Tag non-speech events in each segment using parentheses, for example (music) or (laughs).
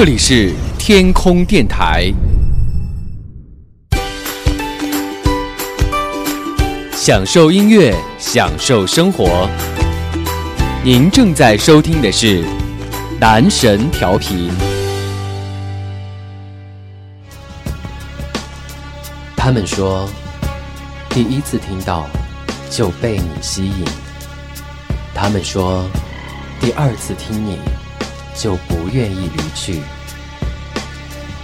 这里是天空电台，享受音乐，享受生活。您正在收听的是男神调频。他们说，第一次听到就被你吸引。他们说，第二次听你就不愿意离去。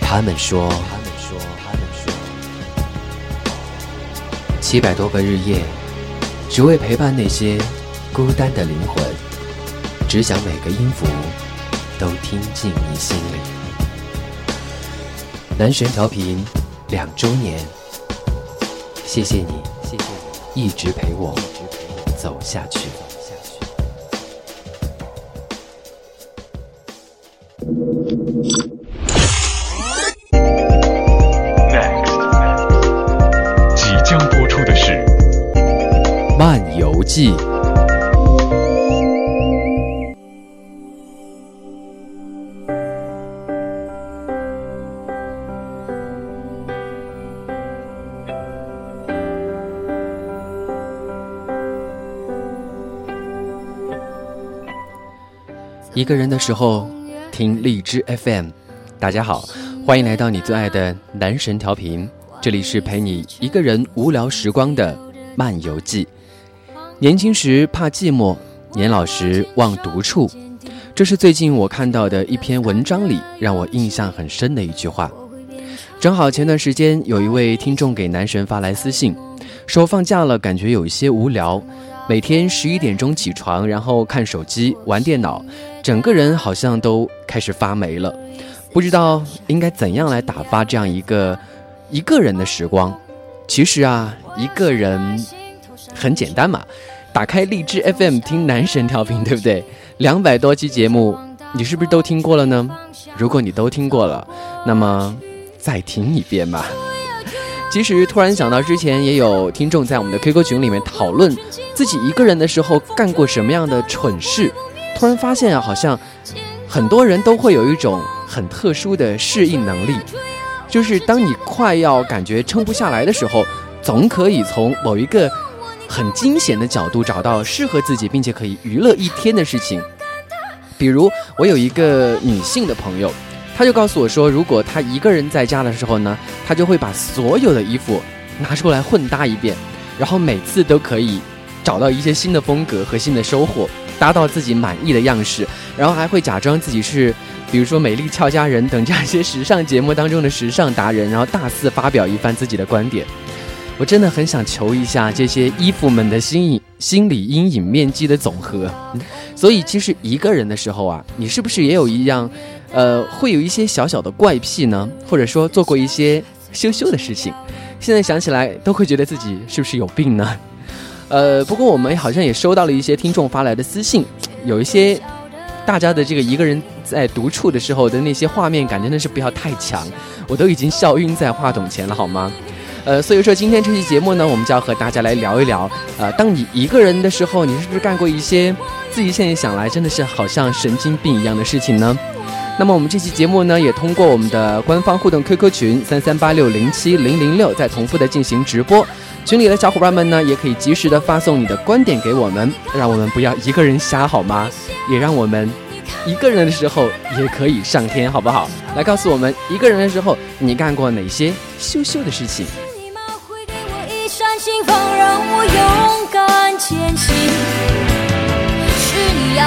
他们说，他们说，他们说，七百多个日夜，只为陪伴那些孤单的灵魂，只想每个音符都听进你心里。男神调频两周年，谢谢你，谢谢你一直陪我走下去。即将播出的是《漫游记》。一个人的时候，听荔枝 FM。大家好，欢迎来到你最爱的男神调频，这里是陪你一个人无聊时光的漫游记。年轻时怕寂寞，年老时忘独处，这是最近我看到的一篇文章里让我印象很深的一句话。正好前段时间有一位听众给男神发来私信，说放假了，感觉有一些无聊。每天十一点钟起床，然后看手机、玩电脑，整个人好像都开始发霉了。不知道应该怎样来打发这样一个一个人的时光。其实啊，一个人很简单嘛，打开荔枝 FM 听男神调频，对不对？两百多期节目，你是不是都听过了呢？如果你都听过了，那么再听一遍吧。其实突然想到，之前也有听众在我们的 QQ 群里面讨论自己一个人的时候干过什么样的蠢事。突然发现啊，好像很多人都会有一种很特殊的适应能力，就是当你快要感觉撑不下来的时候，总可以从某一个很惊险的角度找到适合自己并且可以娱乐一天的事情。比如，我有一个女性的朋友。他就告诉我说，如果他一个人在家的时候呢，他就会把所有的衣服拿出来混搭一遍，然后每次都可以找到一些新的风格和新的收获，搭到自己满意的样式，然后还会假装自己是，比如说《美丽俏佳人》等这样一些时尚节目当中的时尚达人，然后大肆发表一番自己的观点。(laughs) 我真的很想求一下这些衣服们的心影心理阴影面积的总和。所以，其实一个人的时候啊，你是不是也有一样？呃，会有一些小小的怪癖呢，或者说做过一些羞羞的事情，现在想起来都会觉得自己是不是有病呢？呃，不过我们好像也收到了一些听众发来的私信，有一些大家的这个一个人在独处的时候的那些画面感真的是不要太强，我都已经笑晕在话筒前了，好吗？呃，所以说今天这期节目呢，我们就要和大家来聊一聊，呃，当你一个人的时候，你是不是干过一些自己现在想来真的是好像神经病一样的事情呢？那么我们这期节目呢，也通过我们的官方互动 QQ 群三三八六零七零零六，在同步的进行直播。群里的小伙伴们呢，也可以及时的发送你的观点给我们，让我们不要一个人瞎好吗？也让我们一个人的时候也可以上天，好不好？来告诉我们，一个人的时候你干过哪些羞羞的事情？是你呀，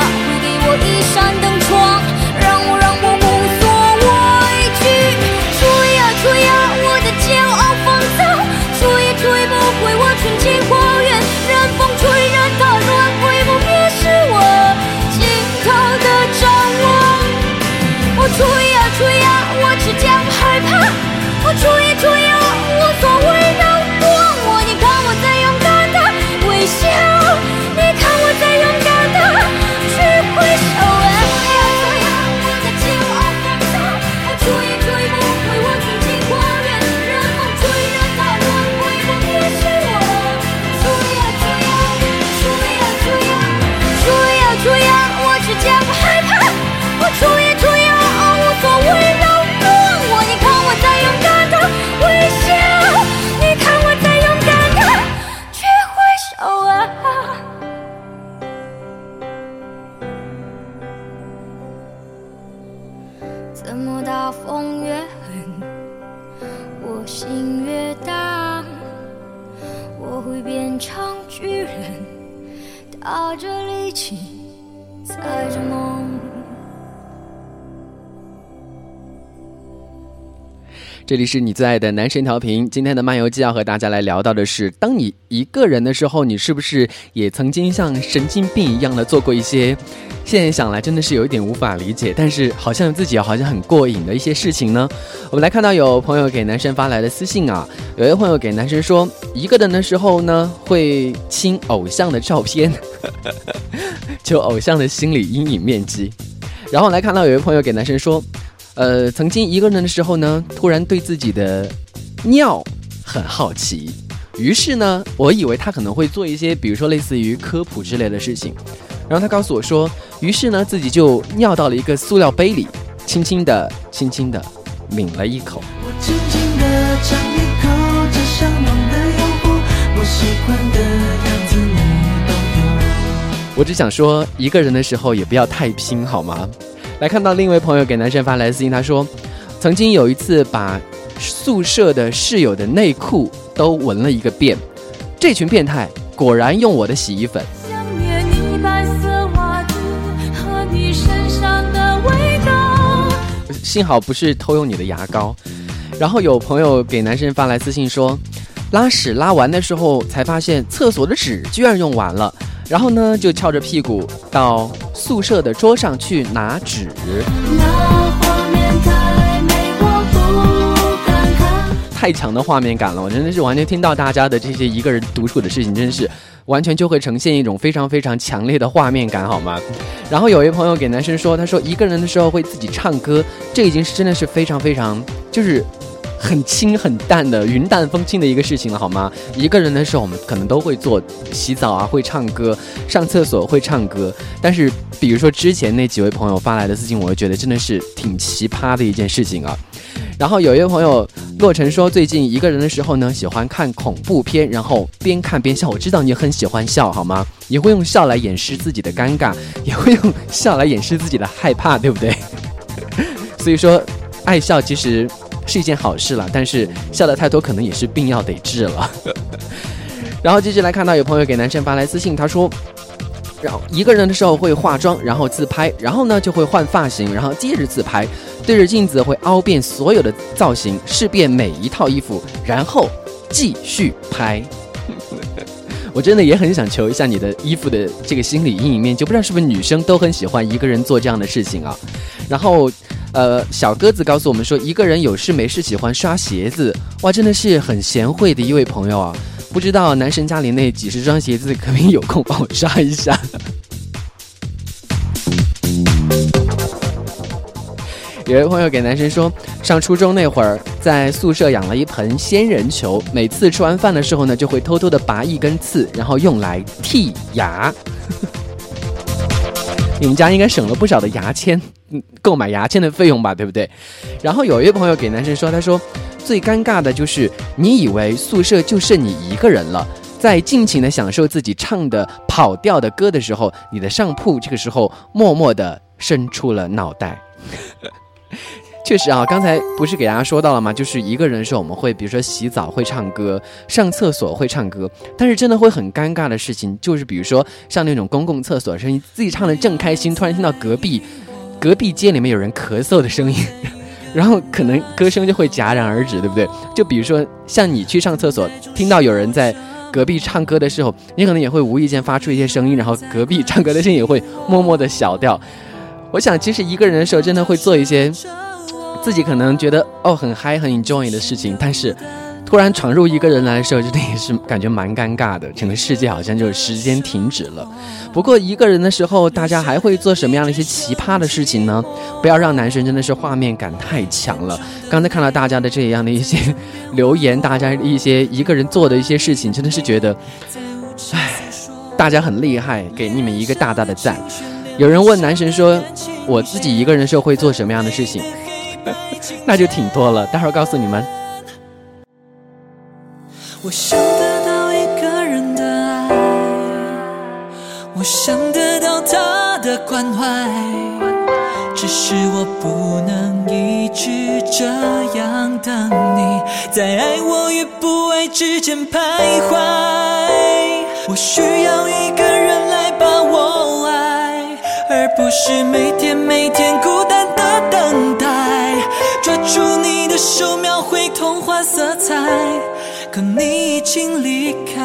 这里是你最爱的男神调频，今天的漫游记要和大家来聊到的是，当你一个人的时候，你是不是也曾经像神经病一样的做过一些，现在想来真的是有一点无法理解，但是好像自己好像很过瘾的一些事情呢？我们来看到有朋友给男生发来的私信啊，有一位朋友给男生说，一个人的时候呢，会亲偶像的照片，(laughs) 求偶像的心理阴影面积。然后来看到有一位朋友给男生说。呃，曾经一个人的时候呢，突然对自己的尿很好奇，于是呢，我以为他可能会做一些，比如说类似于科普之类的事情，然后他告诉我说，于是呢，自己就尿到了一个塑料杯里，轻轻的、轻轻的抿了一口。我只想说，一个人的时候也不要太拼，好吗？来看到另一位朋友给男生发来私信，他说：“曾经有一次把宿舍的室友的内裤都闻了一个遍，这群变态果然用我的洗衣粉。幸好不是偷用你的牙膏。”然后有朋友给男生发来私信说：“拉屎拉完的时候才发现厕所的纸居然用完了。”然后呢，就翘着屁股到宿舍的桌上去拿纸。太强的画面感了，我真的是完全听到大家的这些一个人独处的事情，真是完全就会呈现一种非常非常强烈的画面感，好吗？然后有一朋友给男生说，他说一个人的时候会自己唱歌，这已经是真的是非常非常就是。很轻很淡的云淡风轻的一个事情了，好吗？一个人的时候，我们可能都会做洗澡啊，会唱歌，上厕所会唱歌。但是，比如说之前那几位朋友发来的私信，我就觉得真的是挺奇葩的一件事情啊。然后有一位朋友洛尘说，最近一个人的时候呢，喜欢看恐怖片，然后边看边笑。我知道你很喜欢笑，好吗？你会用笑来掩饰自己的尴尬，(laughs) 也会用笑来掩饰自己的害怕，对不对？(laughs) 所以说，爱笑其实。是一件好事了，但是笑得太多可能也是病要得治了。(laughs) 然后继续来看到有朋友给男生发来私信，他说，然后一个人的时候会化妆，然后自拍，然后呢就会换发型，然后接着自拍，对着镜子会凹遍所有的造型，试遍每一套衣服，然后继续拍。(laughs) 我真的也很想求一下你的衣服的这个心理阴影面，就不知道是不是女生都很喜欢一个人做这样的事情啊？然后。呃，小鸽子告诉我们说，一个人有事没事喜欢刷鞋子，哇，真的是很贤惠的一位朋友啊！不知道男神家里那几十双鞋子，可不可以有空帮我刷一下？有位朋友给男生说，上初中那会儿，在宿舍养了一盆仙人球，每次吃完饭的时候呢，就会偷偷的拔一根刺，然后用来剔牙。(laughs) 你们家应该省了不少的牙签，购买牙签的费用吧，对不对？然后有一位朋友给男生说，他说最尴尬的就是你以为宿舍就剩你一个人了，在尽情的享受自己唱的跑调的歌的时候，你的上铺这个时候默默的伸出了脑袋。确实啊，刚才不是给大家说到了吗？就是一个人的时候，我们会比如说洗澡会唱歌，上厕所会唱歌，但是真的会很尴尬的事情，就是比如说上那种公共厕所声音，自己唱的正开心，突然听到隔壁隔壁街里面有人咳嗽的声音，(laughs) 然后可能歌声就会戛然而止，对不对？就比如说像你去上厕所，听到有人在隔壁唱歌的时候，你可能也会无意间发出一些声音，然后隔壁唱歌的声音也会默默的小掉。我想，其实一个人的时候，真的会做一些。自己可能觉得哦很嗨很 enjoy 的事情，但是突然闯入一个人来的时候，真的也是感觉蛮尴尬的。整个世界好像就是时间停止了。不过一个人的时候，大家还会做什么样的一些奇葩的事情呢？不要让男神真的是画面感太强了。刚才看到大家的这样的一些留言，大家一些一个人做的一些事情，真的是觉得，唉，大家很厉害，给你们一个大大的赞。有人问男神说：“我自己一个人的时候会做什么样的事情？”那就挺多了，待会儿告诉你们。我想得到一个人的爱，我想得到他的关怀，只是我不能一直这样等你，在爱我与不爱之间徘徊。我需要一个人来把我爱，而不是每天每天孤手，描绘童话色彩，可你已经离开。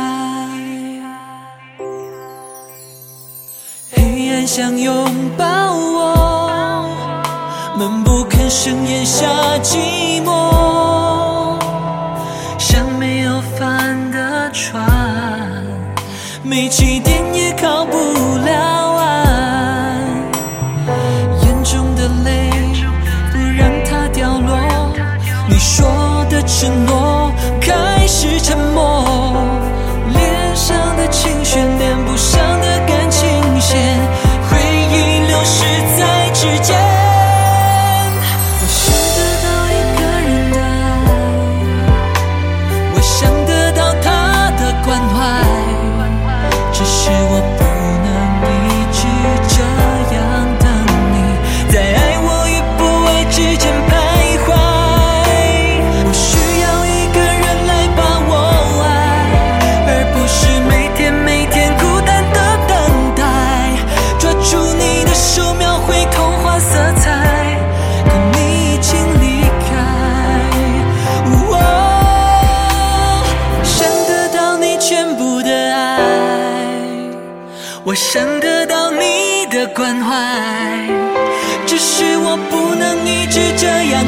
黑暗想拥抱我。闷不吭声咽下寂寞，像没有帆的船，没起点说的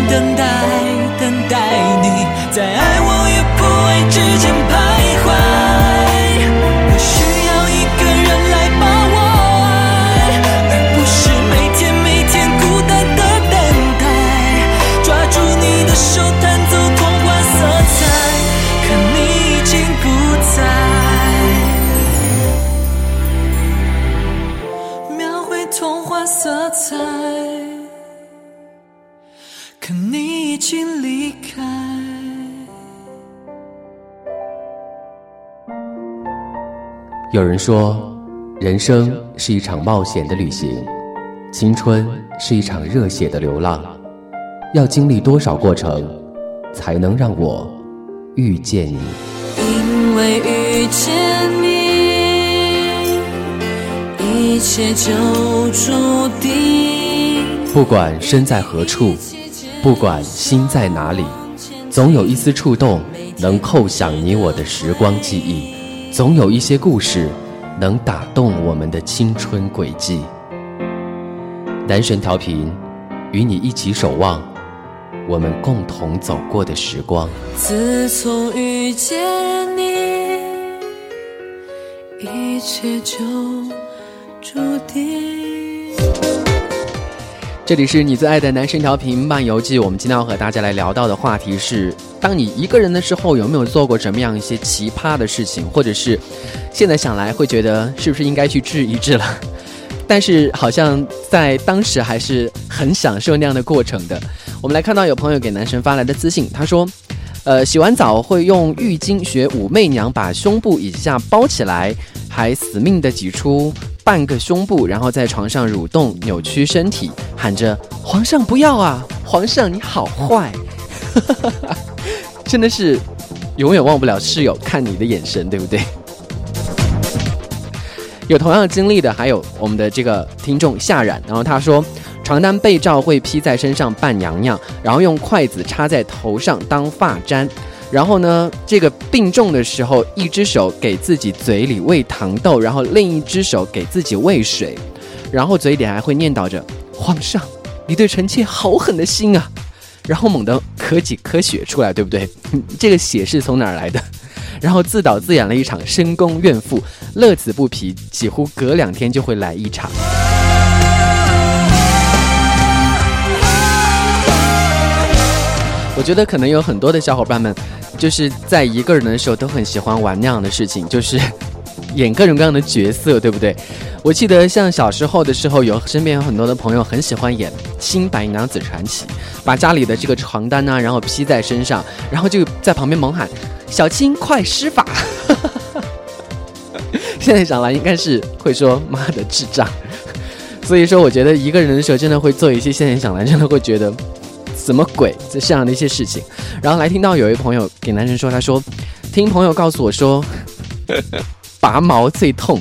等待，有人说，人生是一场冒险的旅行，青春是一场热血的流浪。要经历多少过程，才能让我遇见你？因为遇见你。一切就注定。不管身在何处，不管心在哪里，总有一丝触动能扣响你我的时光记忆，总有一些故事能打动我们的青春轨迹。男神调频，与你一起守望我们共同走过的时光。自从遇见你，一切就。注定。这里是你最爱的男神调频漫游记。我们今天要和大家来聊到的话题是：当你一个人的时候，有没有做过什么样一些奇葩的事情？或者是现在想来会觉得是不是应该去治一治了？(laughs) 但是好像在当时还是很享受那样的过程的。我们来看到有朋友给男神发来的私信，他说：“呃，洗完澡会用浴巾学武媚娘把胸部以下包起来，还死命的挤出。”半个胸部，然后在床上蠕动、扭曲身体，喊着“皇上不要啊，皇上你好坏”，(laughs) 真的是永远忘不了室友看你的眼神，对不对？(laughs) 有同样经历的还有我们的这个听众夏冉，然后他说，床单被罩会披在身上扮娘娘，然后用筷子插在头上当发簪。然后呢，这个病重的时候，一只手给自己嘴里喂糖豆，然后另一只手给自己喂水，然后嘴里还会念叨着：“皇上，你对臣妾好狠的心啊！”然后猛地咳几颗血出来，对不对？(laughs) 这个血是从哪儿来的？(laughs) 然后自导自演了一场深宫怨妇，乐此不疲，几乎隔两天就会来一场。我觉得可能有很多的小伙伴们，就是在一个人的时候都很喜欢玩那样的事情，就是演各种各样的角色，对不对？我记得像小时候的时候，有身边有很多的朋友很喜欢演《新白娘子传奇》，把家里的这个床单呢，然后披在身上，然后就在旁边猛喊：“小青快施法！” (laughs) 现在想来应该是会说“妈的智障”。所以说，我觉得一个人的时候，真的会做一些现在想来，真的会觉得什么鬼这这样的一些事情。然后来听到有一朋友给男生说，他说听朋友告诉我说，拔毛最痛。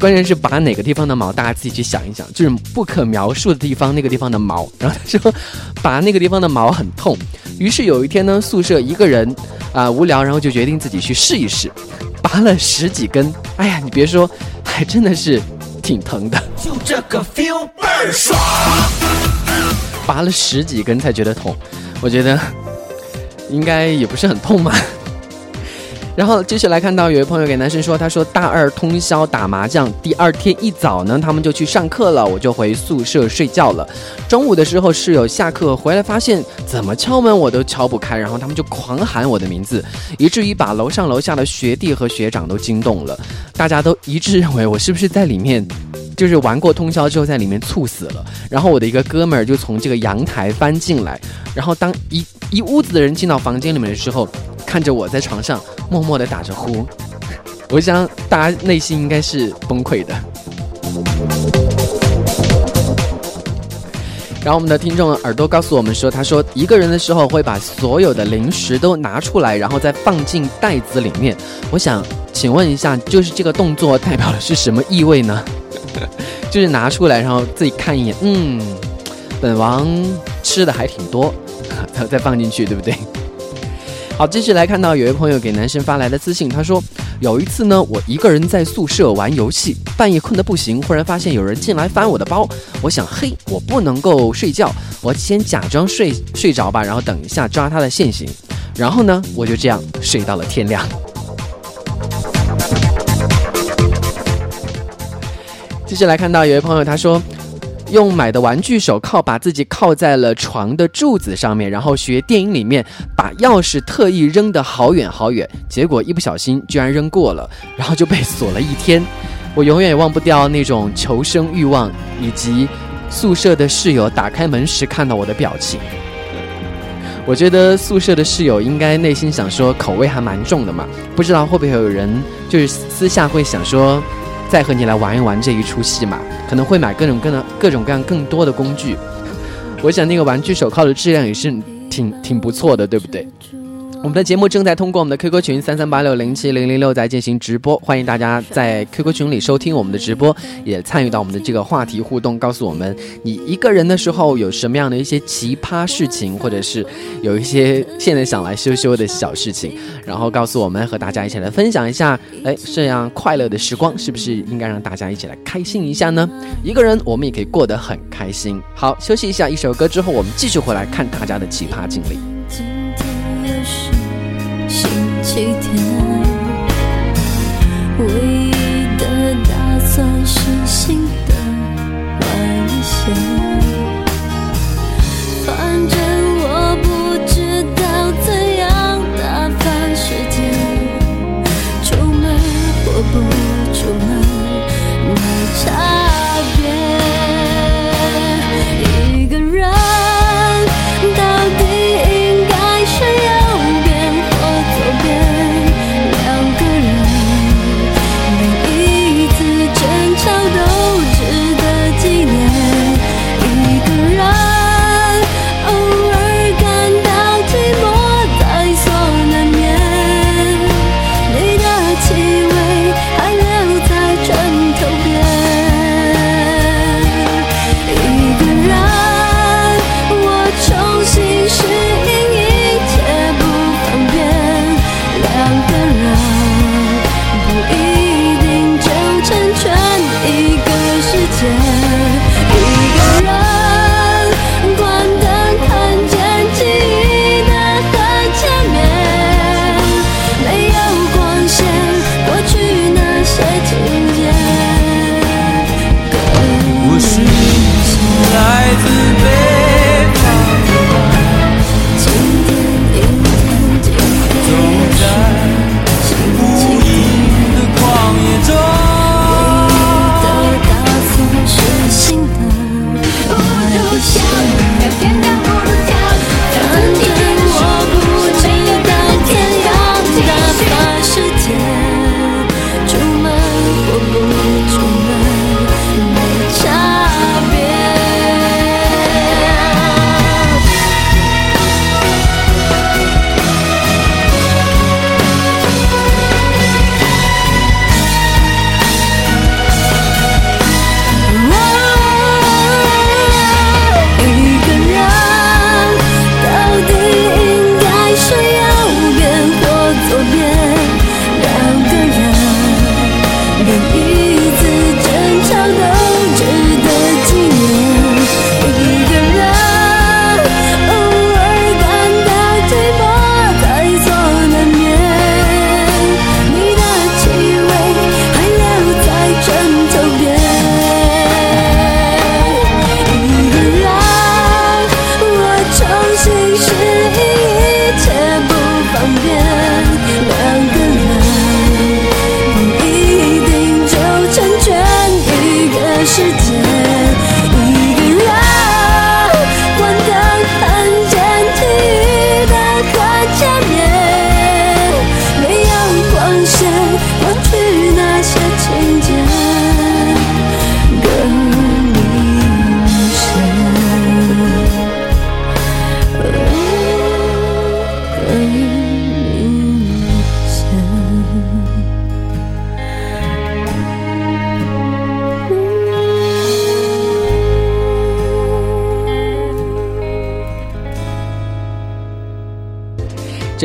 关键是拔哪个地方的毛，大家自己去想一想，就是不可描述的地方，那个地方的毛。然后他说，拔那个地方的毛很痛。于是有一天呢，宿舍一个人啊无聊，然后就决定自己去试一试，拔了十几根。哎呀，你别说，还真的是挺疼的。就这个 feel 倍儿爽。拔了十几根才觉得痛，我觉得应该也不是很痛嘛。然后接下来看到有位朋友给男生说，他说大二通宵打麻将，第二天一早呢，他们就去上课了，我就回宿舍睡觉了。中午的时候，室友下课回来，发现怎么敲门我都敲不开，然后他们就狂喊我的名字，以至于把楼上楼下的学弟和学长都惊动了，大家都一致认为我是不是在里面，就是玩过通宵之后在里面猝死了。然后我的一个哥们儿就从这个阳台翻进来，然后当一一屋子的人进到房间里面的时候。看着我在床上默默的打着呼，(laughs) 我想大家内心应该是崩溃的。然后我们的听众耳朵告诉我们说，他说一个人的时候会把所有的零食都拿出来，然后再放进袋子里面。我想请问一下，就是这个动作代表的是什么意味呢？就是拿出来，然后自己看一眼，嗯，本王吃的还挺多，然后再放进去，对不对？(laughs) 好，继续来看到有位朋友给男生发来的私信，他说有一次呢，我一个人在宿舍玩游戏，半夜困得不行，忽然发现有人进来翻我的包，我想嘿，我不能够睡觉，我先假装睡睡着吧，然后等一下抓他的现行，然后呢，我就这样睡到了天亮。接着来看到有位朋友他说。用买的玩具手铐把自己铐在了床的柱子上面，然后学电影里面把钥匙特意扔得好远好远，结果一不小心居然扔过了，然后就被锁了一天。我永远也忘不掉那种求生欲望，以及宿舍的室友打开门时看到我的表情。我觉得宿舍的室友应该内心想说口味还蛮重的嘛，不知道会不会有人就是私下会想说。再和你来玩一玩这一出戏嘛，可能会买各种各的各种各样更多的工具。我想那个玩具手铐的质量也是挺挺不错的，对不对？我们的节目正在通过我们的 QQ 群三三八六零七零零六在进行直播，欢迎大家在 QQ 群里收听我们的直播，也参与到我们的这个话题互动，告诉我们你一个人的时候有什么样的一些奇葩事情，或者是有一些现在想来羞羞的小事情，然后告诉我们和大家一起来分享一下，哎，这样快乐的时光是不是应该让大家一起来开心一下呢？一个人我们也可以过得很开心。好，休息一下，一首歌之后我们继续回来看大家的奇葩经历。几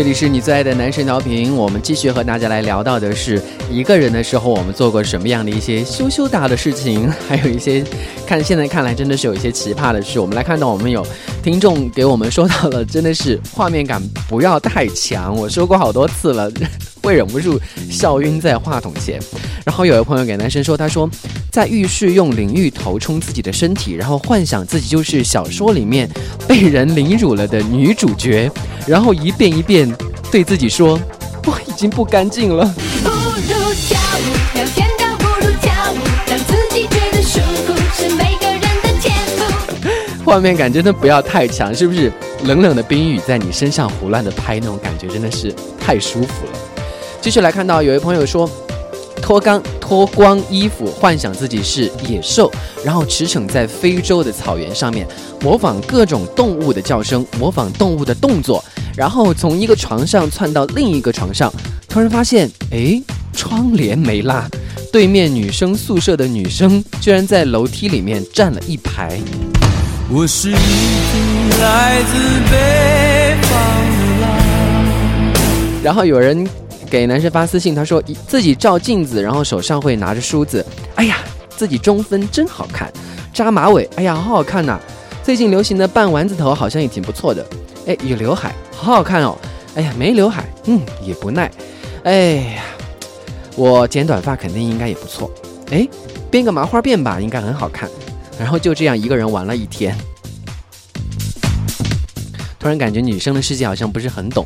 这里是你最爱的男神调频，我们继续和大家来聊到的是一个人的时候，我们做过什么样的一些羞羞答的事情，还有一些看现在看来真的是有一些奇葩的事。我们来看到我们有听众给我们说到了，真的是画面感不要太强。我说过好多次了，(laughs) 会忍不住笑晕在话筒前。然后有位朋友给男生说，他说在浴室用淋浴头冲自己的身体，然后幻想自己就是小说里面被人凌辱了的女主角，然后一遍一遍。对自己说：“我已经不干净了。” (laughs) 画面感真的不要太强，是不是？冷冷的冰雨在你身上胡乱的拍，那种感觉真的是太舒服了。继续来看到有位朋友说。脱光脱光衣服，幻想自己是野兽，然后驰骋在非洲的草原上面，模仿各种动物的叫声，模仿动物的动作，然后从一个床上窜到另一个床上，突然发现，哎，窗帘没拉，对面女生宿舍的女生居然在楼梯里面站了一排。我是一匹来自北方的狼。然后有人。给男生发私信，他说自己照镜子，然后手上会拿着梳子。哎呀，自己中分真好看，扎马尾，哎呀，好好看呐。最近流行的半丸子头好像也挺不错的。哎，有刘海，好好看哦。哎呀，没刘海，嗯，也不耐。哎呀，我剪短发肯定应该也不错。哎，编个麻花辫吧，应该很好看。然后就这样一个人玩了一天，突然感觉女生的世界好像不是很懂。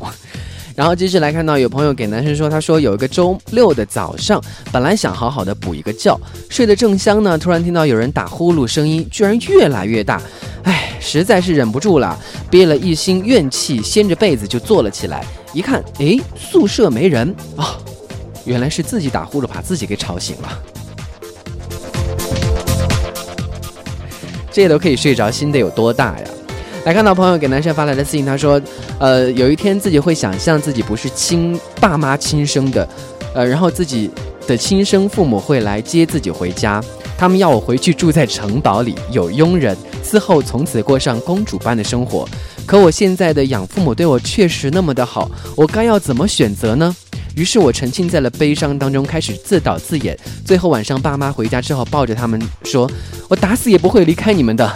然后继续来看到有朋友给男生说，他说有一个周六的早上，本来想好好的补一个觉，睡得正香呢，突然听到有人打呼噜，声音居然越来越大，哎，实在是忍不住了，憋了一心怨气，掀着被子就坐了起来，一看，哎，宿舍没人。啊，原来是自己打呼噜把自己给吵醒了，这都可以睡着，心得有多大呀？来看到朋友给男生发来的私信，他说，呃，有一天自己会想象自己不是亲爸妈亲生的，呃，然后自己的亲生父母会来接自己回家，他们要我回去住在城堡里，有佣人伺候，从此过上公主般的生活。可我现在的养父母对我确实那么的好，我该要怎么选择呢？于是我沉浸在了悲伤当中，开始自导自演。最后晚上爸妈回家之后，抱着他们说：“我打死也不会离开你们的。”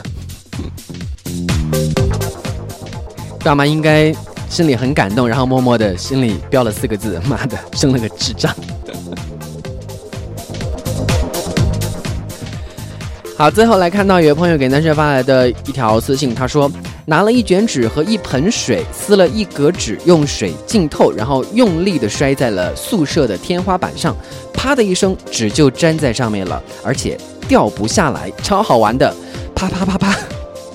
爸妈应该心里很感动，然后默默的心里标了四个字：“妈的，生了个智障。(laughs) ”好，最后来看到有朋友给男生发来的一条私信，他说：“拿了一卷纸和一盆水，撕了一格纸，用水浸透，然后用力的摔在了宿舍的天花板上，啪的一声，纸就粘在上面了，而且掉不下来，超好玩的，啪啪啪啪，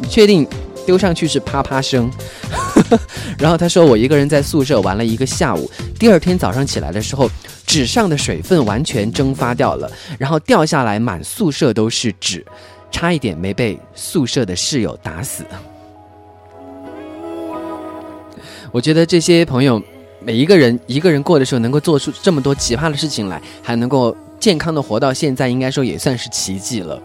你确定？”丢上去是啪啪声，(laughs) 然后他说我一个人在宿舍玩了一个下午，第二天早上起来的时候，纸上的水分完全蒸发掉了，然后掉下来满宿舍都是纸，差一点没被宿舍的室友打死。我觉得这些朋友每一个人一个人过的时候，能够做出这么多奇葩的事情来，还能够。健康的活到现在，应该说也算是奇迹了。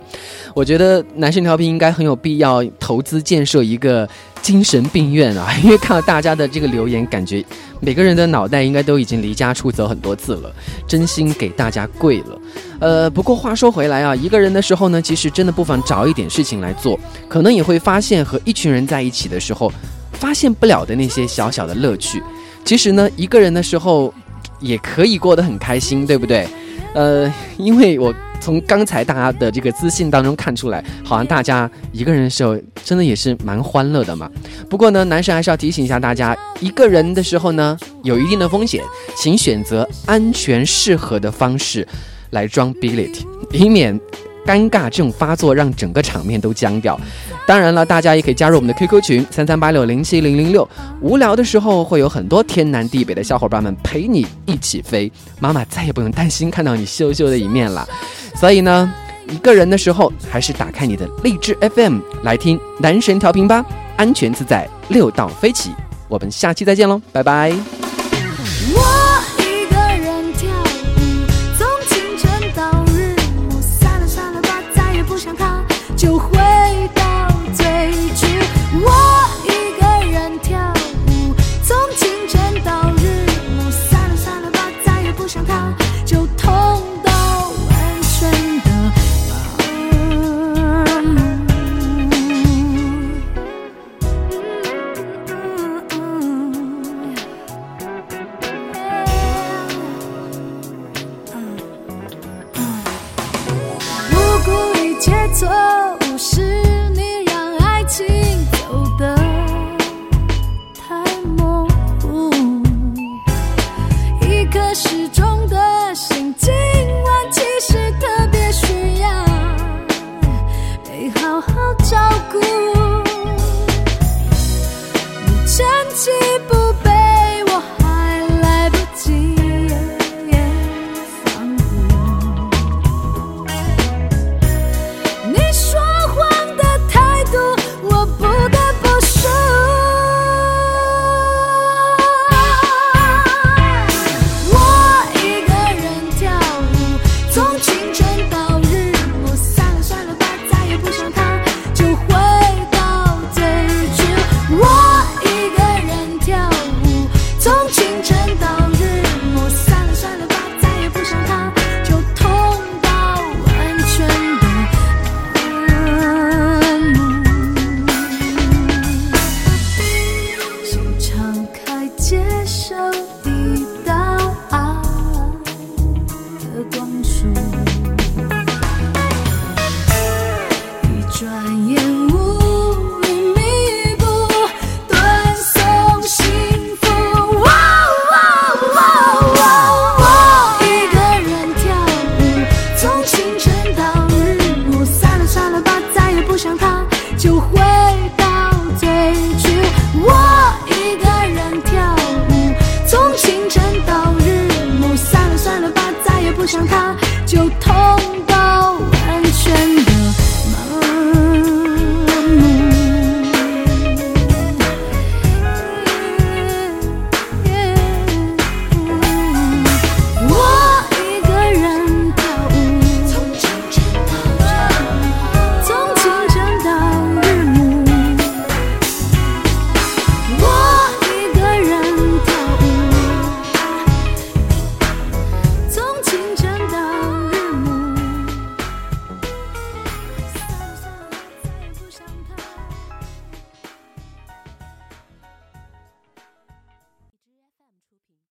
我觉得男生调频应该很有必要投资建设一个精神病院啊！(laughs) 因为看到大家的这个留言，感觉每个人的脑袋应该都已经离家出走很多次了，真心给大家跪了。呃，不过话说回来啊，一个人的时候呢，其实真的不妨找一点事情来做，可能也会发现和一群人在一起的时候，发现不了的那些小小的乐趣。其实呢，一个人的时候也可以过得很开心，对不对？呃，因为我从刚才大家的这个资讯当中看出来，好像大家一个人的时候真的也是蛮欢乐的嘛。不过呢，男神还是要提醒一下大家，一个人的时候呢，有一定的风险，请选择安全适合的方式来装 billet，以免。尴尬症发作，让整个场面都僵掉。当然了，大家也可以加入我们的 QQ 群三三八六零七零零六。无聊的时候，会有很多天南地北的小伙伴们陪你一起飞。妈妈再也不用担心看到你羞羞的一面了。所以呢，一个人的时候，还是打开你的励志 FM 来听男神调频吧，安全自在，六道飞起。我们下期再见喽，拜拜。